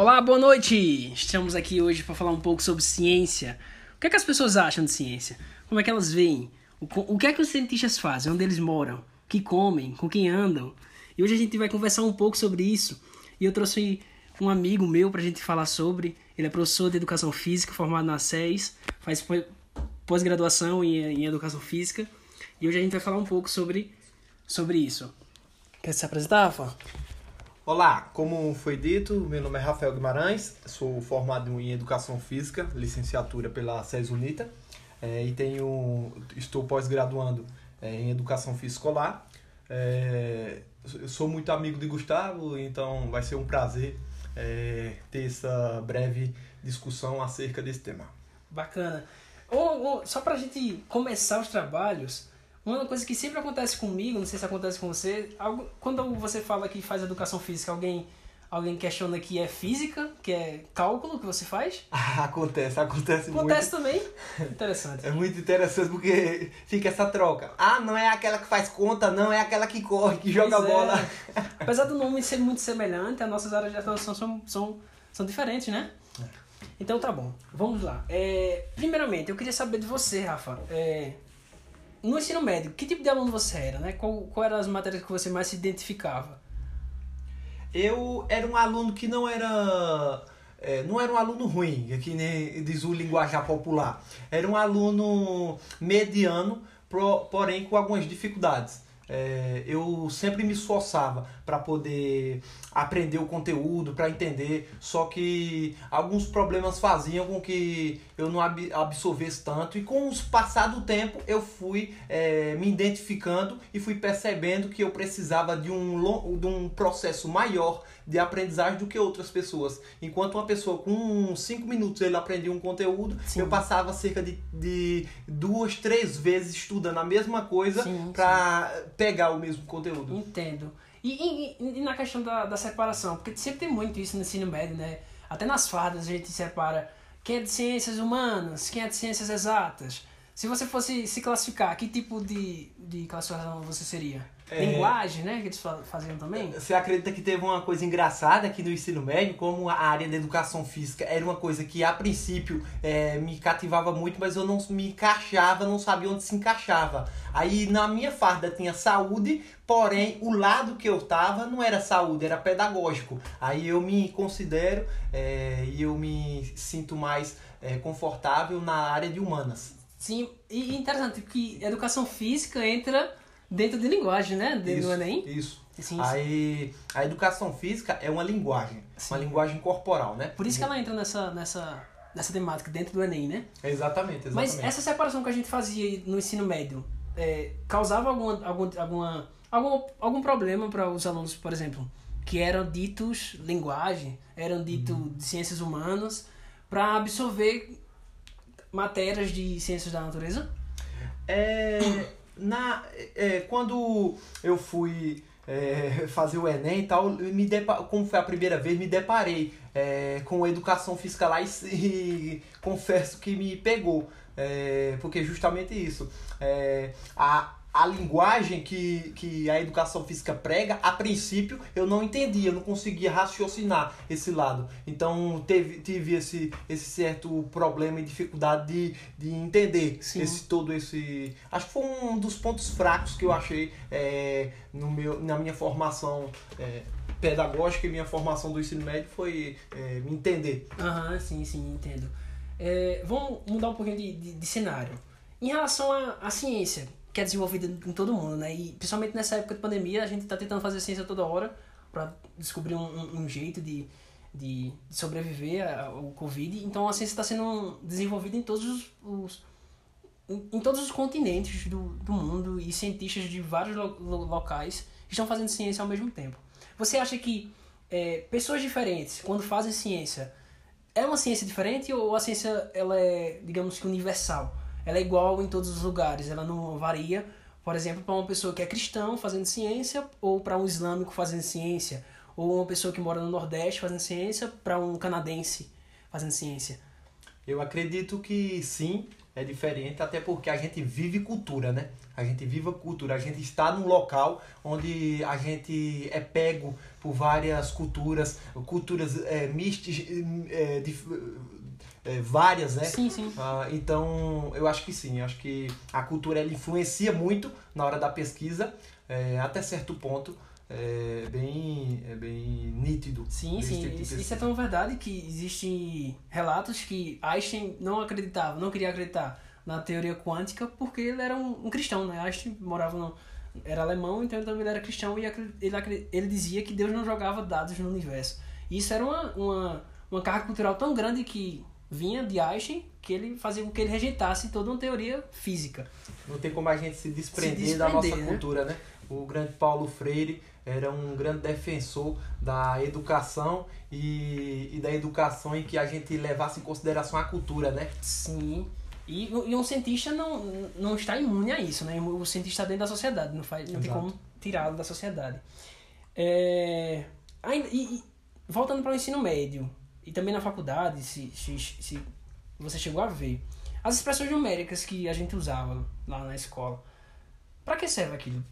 Olá, boa noite! Estamos aqui hoje para falar um pouco sobre ciência. O que é que as pessoas acham de ciência? Como é que elas veem? O, que é que os cientistas fazem? Onde eles moram? O que comem? Com quem andam? E hoje a gente vai conversar um pouco sobre isso. E eu trouxe um amigo meu para a gente falar sobre. Ele é professor de educação física, formado na SES, faz pós-graduação em, educação física. E hoje a gente vai falar um pouco sobre, sobre isso. Quer se apresentar, Rafa? Olá, como foi dito, meu nome é Rafael Guimarães, sou formado em Educação Física, licenciatura pela SES Unita, é, e tenho, estou pós-graduando é, em Educação Física Escolar. É, sou muito amigo de Gustavo, então vai ser um prazer é, ter essa breve discussão acerca desse tema. Bacana. Só para a gente começar os trabalhos, uma coisa que sempre acontece comigo, não sei se acontece com você, algo, quando você fala que faz educação física, alguém alguém questiona que é física, que é cálculo que você faz? acontece, acontece, acontece muito. Acontece também? Interessante. É muito interessante porque fica essa troca. Ah, não é aquela que faz conta, não, é aquela que corre, que joga pois bola. É. Apesar do nome ser muito semelhante, as nossas áreas de atuação são, são, são diferentes, né? É. Então tá bom, vamos lá. É, primeiramente, eu queria saber de você, Rafa. É, no ensino médio, que tipo de aluno você era, né? Qual, qual eram as matérias que você mais se identificava? Eu era um aluno que não era... É, não era um aluno ruim, que nem diz o linguajar popular. Era um aluno mediano, porém com algumas dificuldades. É, eu sempre me esforçava para poder aprender o conteúdo, para entender, só que alguns problemas faziam com que eu não absorvesse tanto e com o passar do tempo eu fui é, me identificando e fui percebendo que eu precisava de um, de um processo maior de aprendizagem do que outras pessoas. Enquanto uma pessoa com 5 minutos ele aprendia um conteúdo, sim. eu passava cerca de, de duas, três vezes estudando a mesma coisa para pegar o mesmo conteúdo. Entendo. E, e, e, na questão da, da separação, porque sempre tem muito isso no ensino médio, né? Até nas fardas a gente separa quem é de ciências humanas, quem é de ciências exatas. Se você fosse se classificar, que tipo de, de classificação você seria? É... Linguagem, né? Que eles faziam também? Você acredita que teve uma coisa engraçada aqui no ensino médio, como a área da educação física era uma coisa que a princípio é, me cativava muito, mas eu não me encaixava, não sabia onde se encaixava. Aí na minha farda tinha saúde, porém o lado que eu tava não era saúde, era pedagógico. Aí eu me considero é, e eu me sinto mais é, confortável na área de humanas. Sim, e interessante que educação física entra dentro de linguagem, né? Dentro do Enem. Isso. Sim, Aí a educação física é uma linguagem, sim. uma linguagem corporal, né? Por isso que ela entra nessa, nessa, nessa temática dentro do Enem, né? Exatamente, exatamente. Mas essa separação que a gente fazia no ensino médio é, causava alguma, algum, alguma, algum, algum problema para os alunos, por exemplo, que eram ditos linguagem, eram ditos hum. de ciências humanas, para absorver matérias de ciências da natureza? É na, é, quando eu fui é, fazer o Enem e tal, me depa, como foi a primeira vez, me deparei é, com educação física lá e, e confesso que me pegou. É, porque justamente isso. É, a, a linguagem que, que a educação física prega, a princípio eu não entendia, não conseguia raciocinar esse lado. Então teve, tive esse, esse certo problema e dificuldade de, de entender esse todo esse. Acho que foi um dos pontos fracos que eu achei é, no meu, na minha formação. É, pedagógica e minha formação do ensino médio foi é, me entender. Aham, sim, sim, entendo. É, vamos mudar um pouquinho de, de, de cenário. Em relação à ciência, que é desenvolvida em todo mundo, né? E principalmente nessa época de pandemia, a gente está tentando fazer ciência toda hora para descobrir um, um, jeito de, de, sobreviver ao Covid. Então a ciência está sendo desenvolvida em todos os, os em, em, todos os continentes do, do mundo e cientistas de vários lo, lo, locais estão fazendo ciência ao mesmo tempo. Você acha que é, pessoas diferentes, quando fazem ciência, é uma ciência diferente ou a ciência ela é, digamos que, universal? Ela é igual em todos os lugares, ela não varia, por exemplo, para uma pessoa que é cristão fazendo ciência ou para um islâmico fazendo ciência, ou uma pessoa que mora no Nordeste fazendo ciência para um canadense fazendo ciência. Eu acredito que sim, é diferente, até porque a gente vive cultura, né? A gente vive a cultura, a gente está num local onde a gente é pego por várias culturas, culturas é, mistas, é, é, várias, né? Sim, sim. Ah, então, eu acho que sim, eu acho que a cultura ela influencia muito na hora da pesquisa, é, até certo ponto. É bem, é bem nítido. Sim, sim. tipo Isso, é tão verdade que existem relatos que Einstein não acreditava, não queria acreditar na teoria quântica porque ele era um, um cristão, né? Einstein morava no, era alemão, então ele também era cristão e ele, ele dizia que Deus não jogava dados no universo. E isso era uma, uma, uma carga cultural tão grande que vinha de Einstein que ele fazia com que ele rejeitasse toda uma teoria física. Não tem como a gente se desprender, Se da nossa desprender, né? cultura, né? O grande Paulo Freire era um grande defensor da educação e, e da educação em que a gente levasse em consideração a cultura, né? Sim. E, e um cientista não, não está imune a isso, né? O cientista está dentro da sociedade, não, faz, não tem como tirá-lo da sociedade. É, ainda, e voltando para o ensino médio e também na faculdade, se, se, se você chegou a ver, as expressões numéricas que a gente usava lá na escola, para que serve aquilo?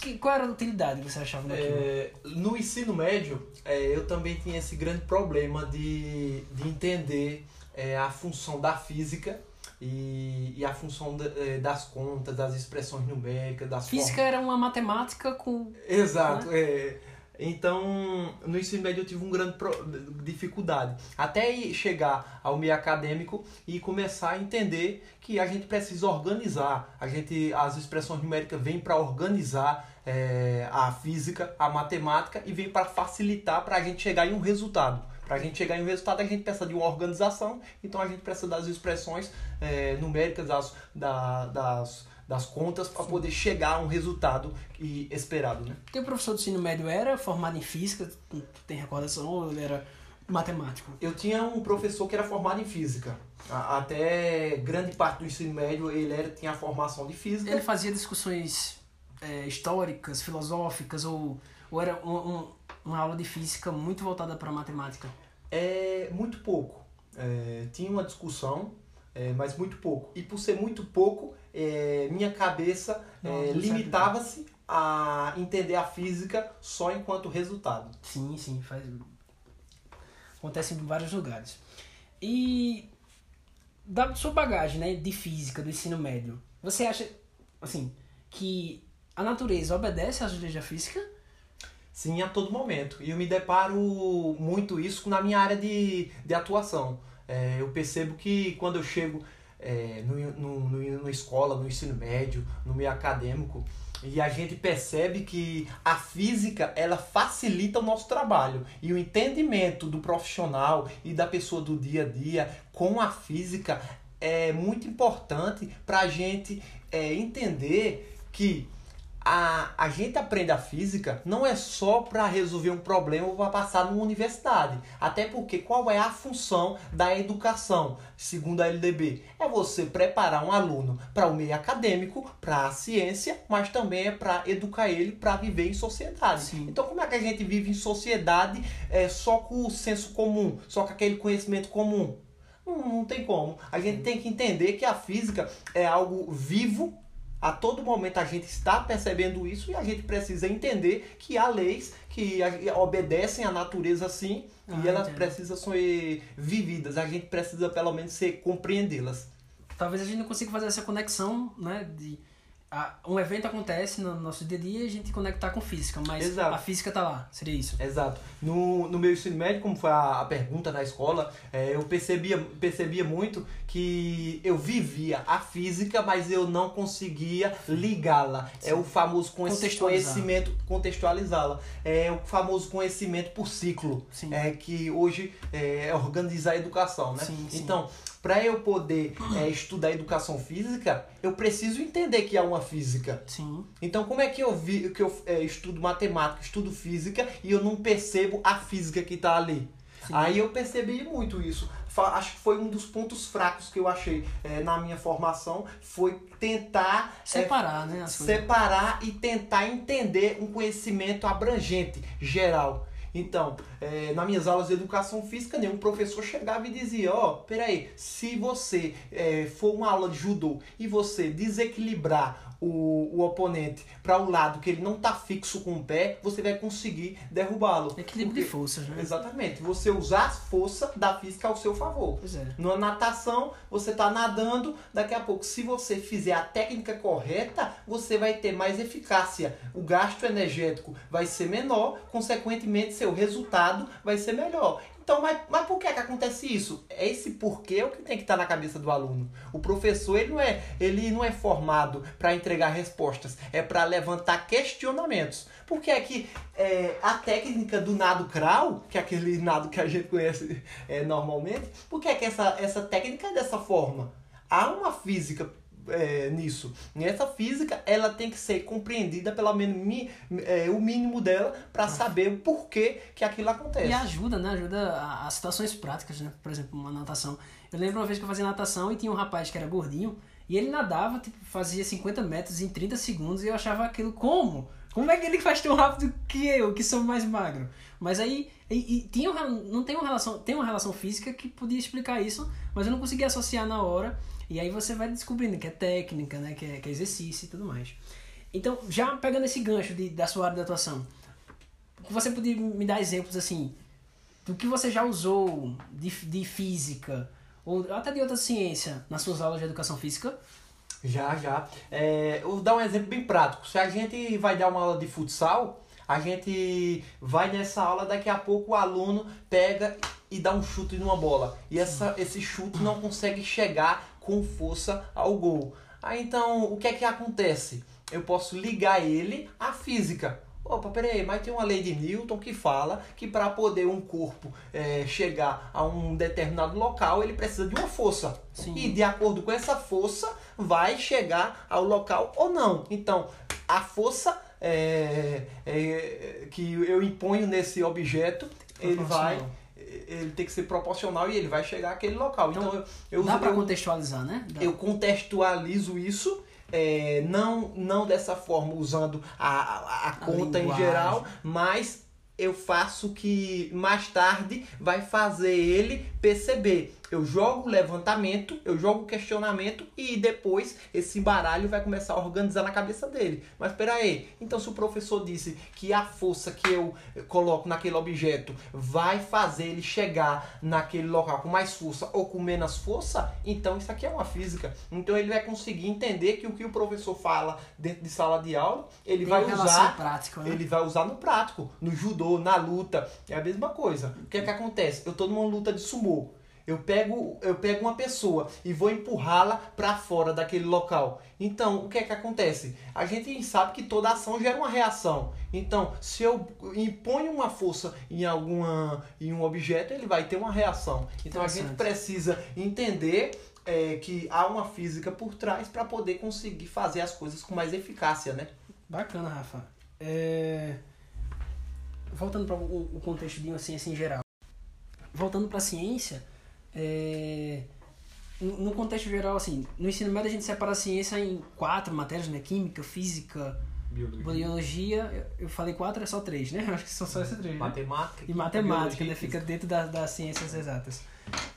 Que, qual era a utilidade que você achava daquilo? É, no ensino médio, é, eu também tinha esse grande problema de, de entender é, a função da física e, e a função da- é, das contas, das expressões numéricas, das Física era uma matemática com. Exato. É. Então, no ensino médio eu tive um grande dificuldade. Até chegar ao meio acadêmico e começar a entender que a gente precisa organizar. A gente, as expressões numéricas vêm para organizar é, a física, a matemática e vêm para facilitar para a gente chegar em um resultado. Para a gente chegar em um resultado, a gente precisa de uma organização, então a gente precisa das expressões é, numéricas, das, da- das, das contas, para poder chegar a um resultado e esperado, né? Teu professor do ensino médio era formado em física, tu tem recordação, ou ele era matemático? Eu tinha um professor que era formado em física. Até grande parte do ensino médio ele era, tinha a formação de física. Ele fazia discussões é, históricas, filosóficas, ou, ou era um, um- uma aula de física muito voltada para matemática? É muito pouco. É, tinha uma discussão, é, mas muito pouco. E por ser muito pouco, é, minha cabeça é, limitava-se a entender a física só enquanto resultado. Sim, sim, faz. Acontece em vários lugares. E da sua bagagem, né, de física do ensino médio, você acha assim que a natureza obedece às leis da física? Sim, a todo momento. E eu me deparo muito isso na minha área de, de atuação. É, eu percebo que quando eu chego é, no, no, no, na escola, no ensino médio, no meio acadêmico, e a gente percebe que a física ela facilita o nosso trabalho. E o entendimento do profissional e da pessoa do dia a dia com a física é muito importante para a gente é, entender que a, a gente aprende a física não é só para resolver um problema ou para passar numa universidade. Até porque qual é a função da educação, segundo a LDB? É você preparar um aluno para o meio acadêmico, para a ciência, mas também é para educar ele para viver em sociedade. Sim. Então, como é que a gente vive em sociedade é, só com o senso comum, só com aquele conhecimento comum? Não, não tem como. A gente tem que entender que a física é algo vivo. A todo momento a gente está percebendo isso e a gente precisa entender que há leis que obedecem à natureza sim Ah, e elas entendo. precisam ser vividas. A gente precisa pelo menos ser, compreendê-las. Talvez a gente não consiga fazer essa conexão, né, de a- um evento acontece no nosso dia a dia e a gente conectar com física, mas Exato. a física tá lá, seria isso. Exato. No, no meu ensino médio, como foi a, a pergunta na escola, é, eu percebia, percebia muito que eu vivia a física, mas eu não conseguia ligá-la. É o famoso conhecimento, contextualizá-la. É o famoso conhecimento por ciclo, Sim. é que hoje é organizar a educação, né? Sim, sim. Então, para eu poder é, estudar educação física, eu preciso entender que há uma física. Sim. Então, como é que eu vi que eu é, estudo matemática, estudo física e eu não percebo a física que está ali? Sim. Aí eu percebi muito isso. Acho que foi um dos pontos fracos que eu achei é, na minha formação, foi tentar é, Separar, né, as coisas. separar e tentar entender um conhecimento abrangente, geral. Então, é, nas minhas aulas de educação física, nenhum professor chegava e dizia, ó, oh, peraí, se você é, for uma aula de judô e você desequilibrar o, o oponente para o um lado que ele não está fixo com o pé, você vai conseguir derrubá-lo. Equilíbrio Porque, de forças, né? Exatamente. Você usar a força da física ao seu favor. Pois é. Na natação, você está nadando, daqui a pouco, se você fizer a técnica correta, você vai ter mais eficácia. O gasto energético vai ser menor, consequentemente, seu resultado vai ser melhor. Então, mas, mas por que, que acontece isso? É esse porquê o que tem que estar na cabeça do aluno. O professor ele não é, ele não é formado para entregar respostas, é para levantar questionamentos. Por que é que é, a técnica do nado crawl, que é aquele nado que a gente conhece é, normalmente, por que é que essa, essa técnica é dessa forma? Há uma física é, nisso. E essa física ela tem que ser compreendida pelo menos é, o mínimo dela para ah. saber o porquê que aquilo acontece. E ajuda, né? Ajuda a, a, situações práticas, né? Por exemplo, uma natação. Eu lembro uma vez que eu fazia natação e tinha um rapaz que era gordinho e ele nadava, tipo, fazia 50 metros em 30 segundos e eu achava aquilo como? Como é que ele faz tão rápido que eu, que sou mais magro? Mas aí, e, e tinha não tem uma relação, tem uma relação física que podia explicar isso, mas eu não conseguia associar na hora. E aí você vai descobrindo que é técnica, né? que, é, que é exercício e tudo mais. Então, já pegando esse gancho de, da sua área de atuação, você poderia me dar exemplos assim do que você já usou de, de física ou até de outra ciência nas suas aulas de educação física? Já, já. É, eu vou dar um exemplo bem prático. Se a gente vai dar uma aula de futsal, a gente vai nessa aula, daqui a pouco o aluno pega e dá um chute numa bola. E essa, esse chute não consegue chegar com força ao gol. Aí então, o que é que acontece? Eu posso ligar ele à física. Opa, peraí, mas tem uma lei de Newton que fala que para poder um corpo é, chegar a um determinado local, ele precisa de uma força. Sim. E de acordo com essa força, vai chegar ao local ou não. Então, a força é, é, que eu imponho nesse objeto, ele vai ele tem que ser proporcional e ele vai chegar àquele local. Então, então eu, eu dá para contextualizar, né? Dá. Eu contextualizo isso. É, não, não dessa forma, usando a, a, a conta linguagem. em geral, mas eu faço que mais tarde vai fazer ele perceber eu jogo levantamento, eu jogo questionamento e depois esse baralho vai começar a organizar na cabeça dele. Mas espera aí, então se o professor disse que a força que eu coloco naquele objeto vai fazer ele chegar naquele local com mais força ou com menos força, então isso aqui é uma física. Então ele vai conseguir entender que o que o professor fala dentro de sala de aula, ele Tem vai usar prático, né? ele vai usar no prático, no judô, na luta, é a mesma coisa. O que é que acontece? Eu tô numa luta de sumô. Eu pego, eu pego uma pessoa e vou empurrá-la para fora daquele local. Então, o que é que acontece? A gente sabe que toda ação gera uma reação. Então, se eu imponho uma força em alguma em um objeto, ele vai ter uma reação. Então, a gente precisa entender é, que há uma física por trás para poder conseguir fazer as coisas com mais eficácia, né? Bacana, Rafa. É... Voltando para o contexto de uma ciência em geral. Voltando para a ciência, é, no contexto geral, assim, no ensino médio a gente separa a ciência em quatro matérias, né? Química, física, biologia. biologia eu falei quatro, é só três, né? Acho que são só essas três. Né? Matemática. E matemática, né? Fica dentro da, das ciências exatas.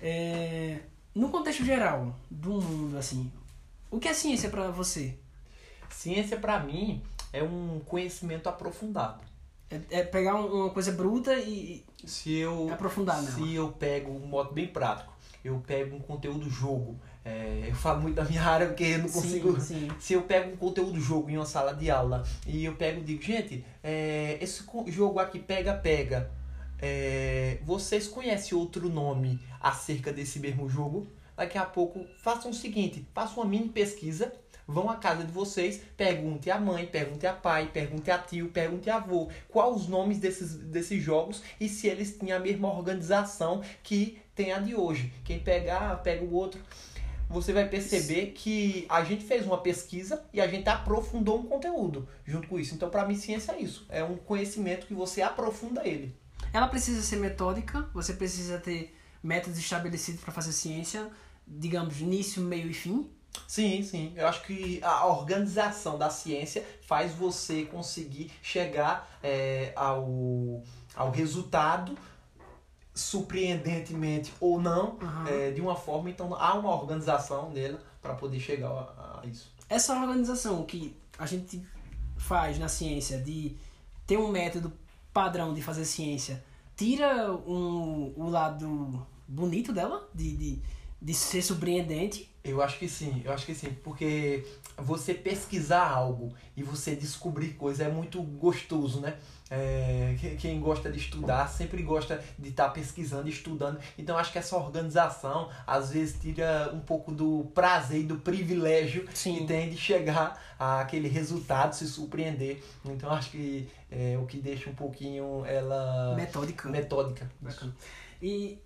É, no contexto geral do mundo, assim, o que é ciência para você? Ciência para mim é um conhecimento aprofundado. É, é pegar uma coisa bruta e se eu aprofundar nela. Se eu pego um modo bem prático, eu pego um conteúdo jogo. É, eu falo muito da minha área porque eu não consigo. Sim, sim. Se eu pego um conteúdo jogo em uma sala de aula e eu pego e digo, gente, é, esse jogo aqui pega, pega. É, vocês conhecem outro nome acerca desse mesmo jogo? Daqui a pouco façam o seguinte, façam uma mini pesquisa Vão à casa de vocês, pergunte a mãe, pergunte a pai, pergunte a tio, pergunte a avô quais os nomes desses, desses jogos e se eles têm a mesma organização que tem a de hoje. Quem pegar, pega o outro você vai perceber que a gente fez uma pesquisa e a gente aprofundou um conteúdo junto com isso. Então, para mim, ciência é isso. É um conhecimento que você aprofunda ele. Ela precisa ser metódica, você precisa ter métodos estabelecidos para fazer ciência, digamos, início, meio e fim. Sim, sim. Eu acho que a organização da ciência faz você conseguir chegar é, ao, ao resultado, surpreendentemente ou não, Aham. é, de uma forma. Então há uma organização dela para poder chegar a, a isso. Essa organização que a gente faz na ciência de ter um método padrão de fazer ciência, tira um, o lado bonito dela, de, de, de ser surpreendente. Eu acho que sim, eu acho que sim, porque você pesquisar algo e você descobrir coisa é muito gostoso, né? É, que- quem gosta de estudar sempre gosta de estar pesquisando, estudando. Então acho que essa organização às vezes tira um pouco do prazer e do privilégio Sim. que tem de chegar àquele resultado, se surpreender. Então acho que é o que deixa um pouquinho ela Metódica. metódica. E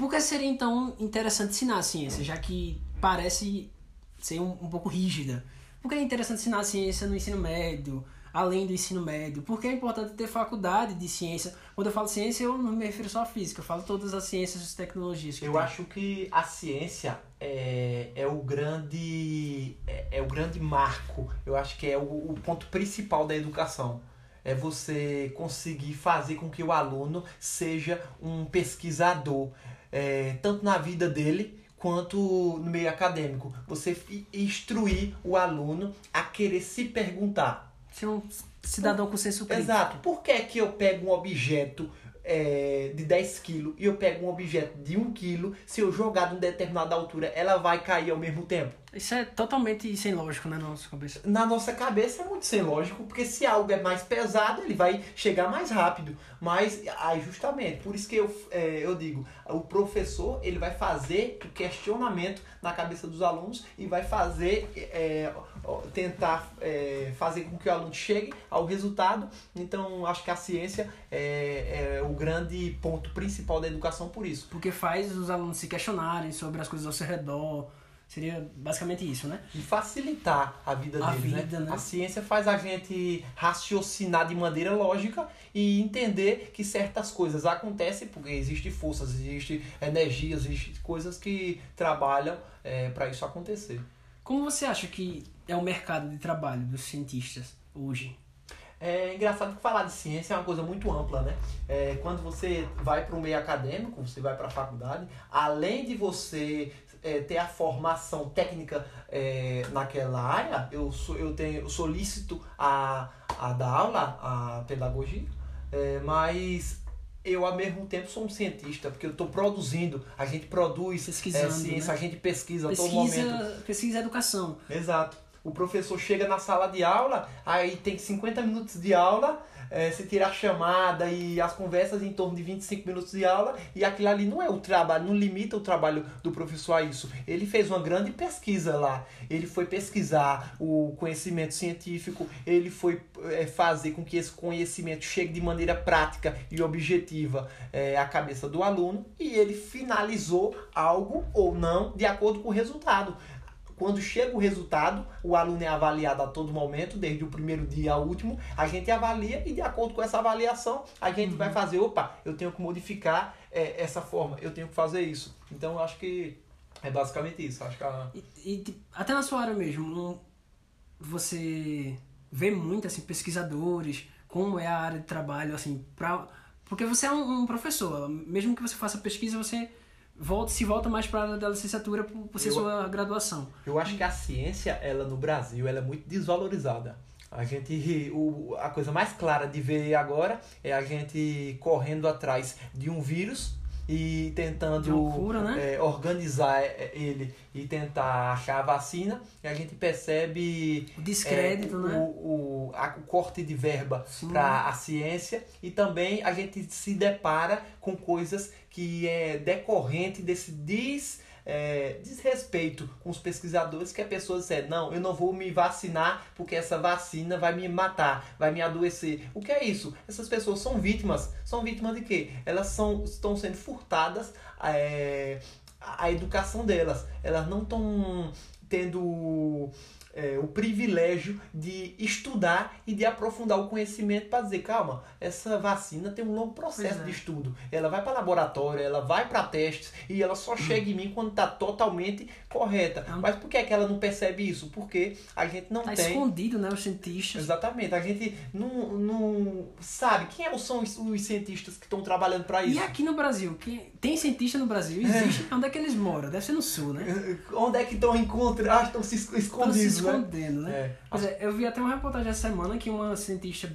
por que seria então interessante ensinar a ciência, já que parece ser um, um pouco rígida? Por que é interessante ensinar a ciência no ensino médio, além do ensino médio? Por que é importante ter faculdade de ciência? Quando eu falo ciência, eu não me refiro só à física, eu falo todas as ciências e tecnologias. que Eu tem. acho que a ciência é, é o grande é, é o grande marco. Eu acho que é o, o ponto principal da educação. É você conseguir fazer com que o aluno seja um pesquisador, é, tanto na vida dele quanto no meio acadêmico. Você instruir o aluno a querer se perguntar Ser um cidadão com senso crítico. Exato. Por que, que eu pego um objeto é, de 10 kg e eu pego um objeto de 1 kg, se eu jogar de uma determinada altura, ela vai cair ao mesmo tempo? Isso é totalmente sem lógico né, na nossa cabeça. Na nossa cabeça é muito sem lógico, porque se algo é mais pesado, ele vai chegar mais rápido. Mas, aí justamente, por isso que eu, é, eu digo, o professor ele vai fazer o questionamento na cabeça dos alunos e vai fazer, é, tentar é, fazer com que o aluno chegue ao resultado. Então, acho que a ciência é, é o grande ponto principal da educação por isso. Porque faz os alunos se questionarem sobre as coisas ao seu redor. Seria basicamente isso, né? e facilitar a vida A deles, vida, né? A ciência faz a gente raciocinar de maneira lógica e entender que certas coisas acontecem porque existem forças, existem energias, existem coisas que trabalham para isso acontecer. Como você acha que é o mercado de trabalho dos cientistas hoje? É engraçado que falar de ciência é uma coisa muito ampla, né? É, quando você vai para o meio acadêmico, você vai para a faculdade, além de você é, ter a formação técnica é, naquela área, eu sou, eu tenho, eu solicito a, a dar aula, a pedagogia, é, mas eu ao mesmo tempo sou um cientista, porque eu estou produzindo, a gente produz é, Pesquisando, ciência, né? a gente pesquisa, a todo momento. Pesquisa, pesquisa educação. Exato. O professor chega na sala de aula, aí tem 50 minutos de aula, eh, se tirar chamada e as conversas em torno de 25 minutos de aula, e aquilo ali não é o trabalho, não limita o trabalho do professor a isso. Ele fez uma grande pesquisa lá. Ele foi pesquisar o conhecimento científico, ele foi eh, fazer com que esse conhecimento chegue de maneira prática e objetiva eh, à cabeça do aluno, e ele finalizou algo ou não de acordo com o resultado. Quando chega o resultado, o aluno é avaliado a todo momento, desde o primeiro dia ao último. A gente avalia e, de acordo com essa avaliação, a gente vai fazer: opa, eu tenho que modificar eh, essa forma, eu tenho que fazer isso. Então, eu acho que é basicamente isso. Acho que a... E, e, tipo, até na sua área mesmo, você vê muito assim, pesquisadores, como é a área de trabalho, assim, pra, porque você é um, um professor, mesmo que você faça pesquisa, você volta, se volta mais para a da licenciatura por, por ser Eu- sua graduação. Eu acho que a ciência, ela no Brasil, ela é muito desvalorizada. A gente, o, a coisa mais clara de ver agora é a gente correndo atrás de um vírus e tentando De uma cura, né? é, organizar é, ele e tentar achar a vacina. E a gente percebe O descrédito, é, o, né? o, a- o corte de verba para a ciência e também a gente se depara com coisas que é decorrente desse des, é, desrespeito com os pesquisadores que a pessoa diz, não, eu não vou me vacinar porque essa vacina vai me matar, vai me adoecer. O que é isso? Essas pessoas são vítimas. São vítimas de quê? Elas são, estão sendo furtadas é, a educação delas. Elas não estão tendo é, o privilégio de estudar e de aprofundar o conhecimento para dizer, calma, essa vacina tem um longo processo é. de estudo. Ela vai para laboratório, ela vai para testes e ela só chega em mim quando está totalmente correta. Não. Mas por que, é que ela não percebe isso? Porque a gente não Tá tem. escondido, né? Os cientistas. Exatamente, a gente não, não sabe quem é são os, os cientistas que estão trabalhando para E isso. aqui no Brasil, que tem cientista no Brasil, existe. Onde é que eles moram? Deve ser no sul, né? Onde é que estão encontrando? Ah, estão se escondidos? Escondendo, né? É. Pois é, eu vi até uma reportagem essa semana que uma cientista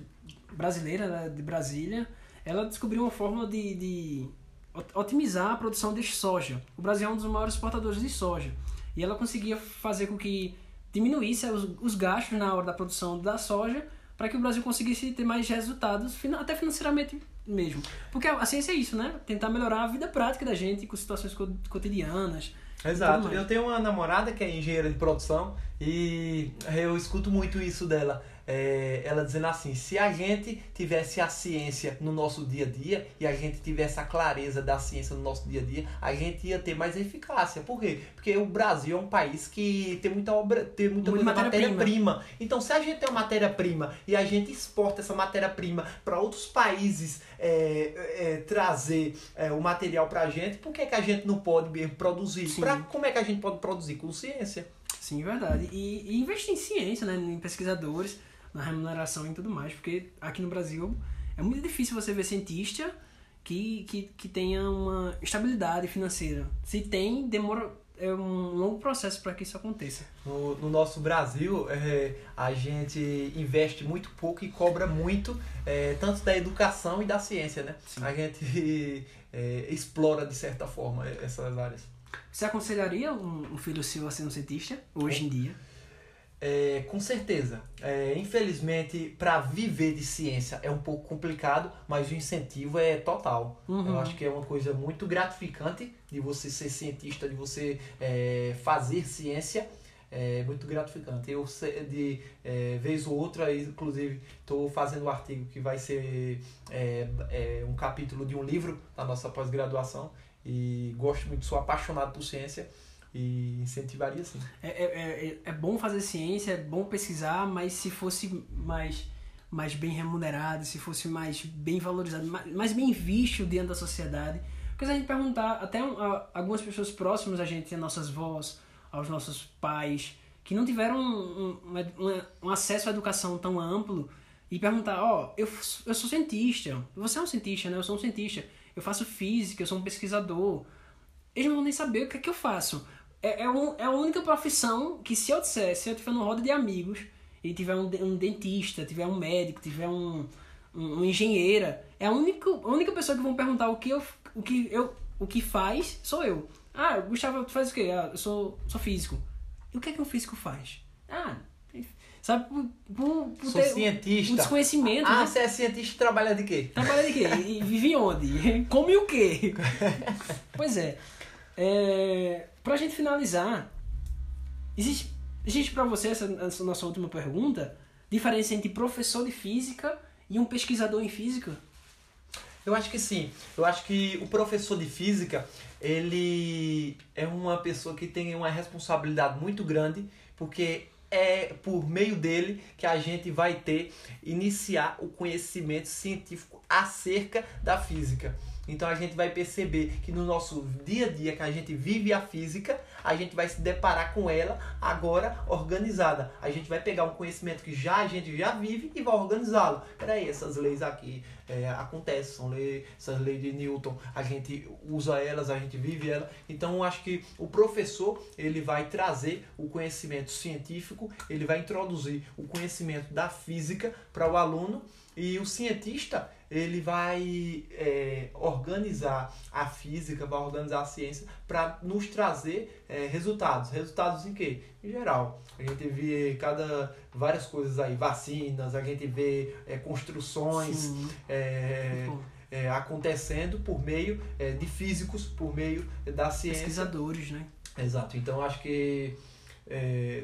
brasileira né, de Brasília, ela descobriu uma fórmula de, de ot- otimizar a produção de soja. O Brasil é um dos maiores exportadores de soja. E ela conseguia fazer com que diminuísse os, os gastos na hora da produção da soja para que o Brasil conseguisse ter mais resultados, até financeiramente mesmo. Porque a ciência é isso, né? Tentar melhorar a vida prática da gente com situações co- cotidianas. Exato. Eu tenho uma namorada que é engenheira de produção e eu escuto muito isso dela. É, ela dizendo assim, se a gente tivesse a ciência no nosso dia a dia e a gente tivesse a clareza da ciência no nosso dia a dia, a gente ia ter mais eficácia. Por quê? Porque o Brasil é um país que tem muita obra, tem muita, Muita matéria-prima. matéria-prima. Então, se a gente tem uma matéria-prima e a gente exporta essa matéria-prima para outros países é, é, trazer é, o material para a gente, por que, que a gente não pode mesmo produzir? Sim. Pra, como é que a gente pode produzir? Com ciência. Sim, verdade. E, e investir em ciência, né? Em pesquisadores, na remuneração e tudo mais. Porque aqui no Brasil é muito difícil você ver cientista que, que, que tenha uma estabilidade financeira. Se tem, demora. É um longo processo para que isso aconteça. No, no nosso Brasil, é, a gente investe muito pouco e cobra muito, é, tanto da educação e da ciência, né? Sim. A gente é, explora, de certa forma, essas áreas. Você aconselharia um, um filho seu a ser um cientista hoje em dia? É, com certeza. É, infelizmente, para viver de ciência é um pouco complicado, mas o incentivo é total. Uhum. Eu acho que é uma coisa muito gratificante de você ser cientista, de você é, fazer ciência. É muito gratificante. Eu, de é, vez ou outra, inclusive, estou fazendo um artigo que vai ser é, é, um capítulo de um livro da nossa pós-graduação. E gosto muito, sou apaixonado por ciência e incentivaria sim. É, é, é, é bom fazer ciência, é bom pesquisar, mas se fosse mais, mais bem remunerado, se fosse mais bem valorizado, mais, bem visto diante da sociedade. Porque se a gente perguntar até um- algumas pessoas próximas a gente, a nossas vós, aos nossos pais, que não tiveram um, um, um- acesso à educação tão amplo, e perguntar, ó, eu, f- eu sou cientista, você é um cientista, né? Eu sou um cientista, eu faço física, eu sou um pesquisador. Eles não vão nem saber o que é que eu faço. É, é, um, é a única profissão que se eu disser, se eu tiver numa roda de amigos, e tiver um, um dentista, tiver um médico, tiver um, um, um engenheira, é a única, a única pessoa que vão perguntar o que eu, o que eu, o que faz, sou eu. Ah, Gustavo, tu faz o quê? Ah, eu sou, sou físico. E o que é que um físico faz? Ah, sabe, por, por, por Sou ter cientista. um desconhecimento, Ah, né? você é cientista e trabalha de quê? Trabalha de quê? E vive onde? Come o quê? pois é. é pra gente finalizar, existe, existe pra você essa, essa nossa última pergunta, diferença entre professor de física e um pesquisador em física? Eu acho que sim. Eu acho que o professor de física, ele é uma pessoa que tem uma responsabilidade muito grande, porque é por meio dele que a gente vai ter iniciar o conhecimento científico acerca da física. Então a gente vai perceber que no nosso dia a dia que a gente vive a física, a gente vai se deparar com ela agora organizada. A gente vai pegar um conhecimento que já a gente já vive e vai organizá-lo. Peraí, essas leis aqui é, acontecem, são leis, essas leis de Newton, a gente usa elas, a gente vive elas. Então eu acho que o professor ele vai trazer o conhecimento científico, ele vai introduzir o conhecimento da física para o aluno e o cientista ele vai é, organizar a física, vai organizar a ciência para nos trazer é, resultados. Resultados em quê? Em geral. A gente vê cada várias coisas aí, vacinas, a gente vê é, construções é, é, acontecendo por meio é, de físicos, por meio da ciência. pesquisadores, né? Exato. Então acho que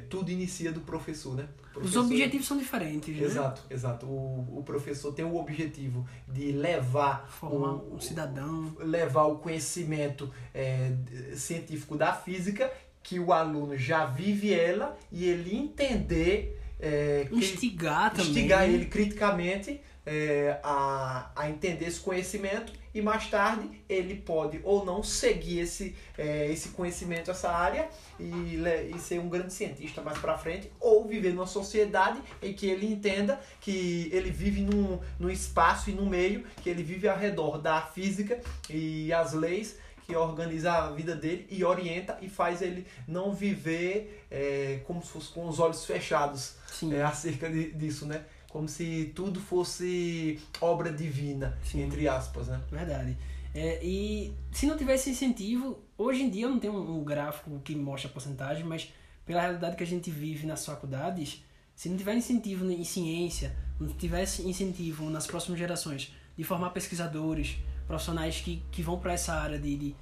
tudo inicia do professor, né? Os Professor- objetivos são diferentes, né? Exato, exato. O, o professor tem o objetivo de levar Formar o, um cidadão. levar o conhecimento é, científico da física que o aluno já vive ela e ele entender. É, Instigar também. instigar ele criticamente é, a, a entender esse conhecimento e mais tarde ele pode ou não seguir esse, é, esse conhecimento, essa área e, e ser um grande cientista mais para frente ou viver numa sociedade em que ele entenda que ele vive num, num espaço e num meio que ele vive ao redor da física e as leis que organiza a vida dele e orienta e faz ele não viver é, como se fosse com os olhos fechados é, acerca de- disso, né? Como se tudo fosse obra divina, Sim. entre aspas, né? Verdade. É, e se não tivesse incentivo, hoje em dia eu não tenho um gráfico que mostra a porcentagem, mas pela realidade que a gente vive nas faculdades, se não tiver incentivo em ciência, não tivesse incentivo nas próximas gerações de formar pesquisadores, profissionais que, que vão para essa área de, de,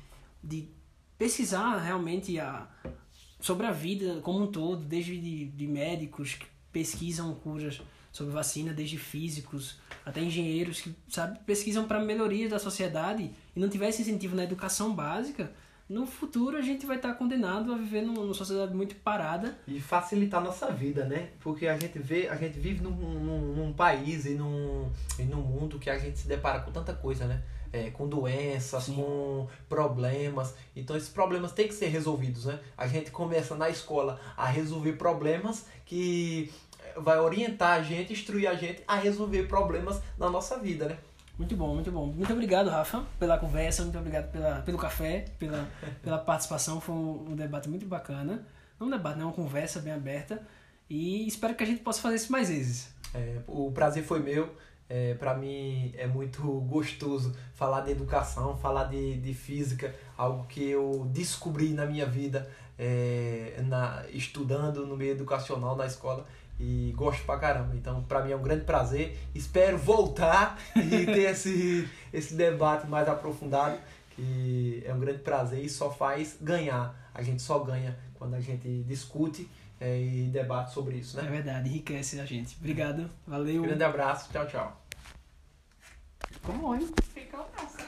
de pesquisar realmente a, sobre a vida como um todo, desde de, de médicos que pesquisam curas sobre vacina, desde físicos até engenheiros que sabe pesquisam para melhoria da sociedade e não tivesse incentivo na educação básica, no futuro a gente vai estar condenado a viver num- numa sociedade muito parada. E facilitar nossa vida, né? Porque a gente vê, a gente vive num, num, num país e num, e num mundo que a gente se depara com tanta coisa, né? É, com doenças, Sim. com problemas. Então esses problemas têm que ser resolvidos, né? A gente começa na escola a resolver problemas que vai orientar a gente, instruir a gente a resolver problemas na nossa vida, né? Muito bom, muito bom. Muito obrigado, Rafa, pela conversa, muito obrigado pela, pelo café, pela, pela participação. Foi um, um debate muito bacana. Não um debate, não, uma conversa bem aberta. E espero que a gente possa fazer isso mais vezes. É, o prazer foi meu. É, para mim é muito gostoso falar de educação, falar de, de física, algo que eu descobri na minha vida é, na, estudando no meio educacional na escola e gosto pra caramba. Então, para mim é um grande prazer. Espero voltar e ter esse, esse debate mais aprofundado, que é um grande prazer e só faz ganhar. A gente só ganha quando a gente discute é, e debate sobre isso, É né? verdade, enriquece a gente. Obrigado, valeu. Grande abraço, tchau, tchau. Como, hein? Ficou massa.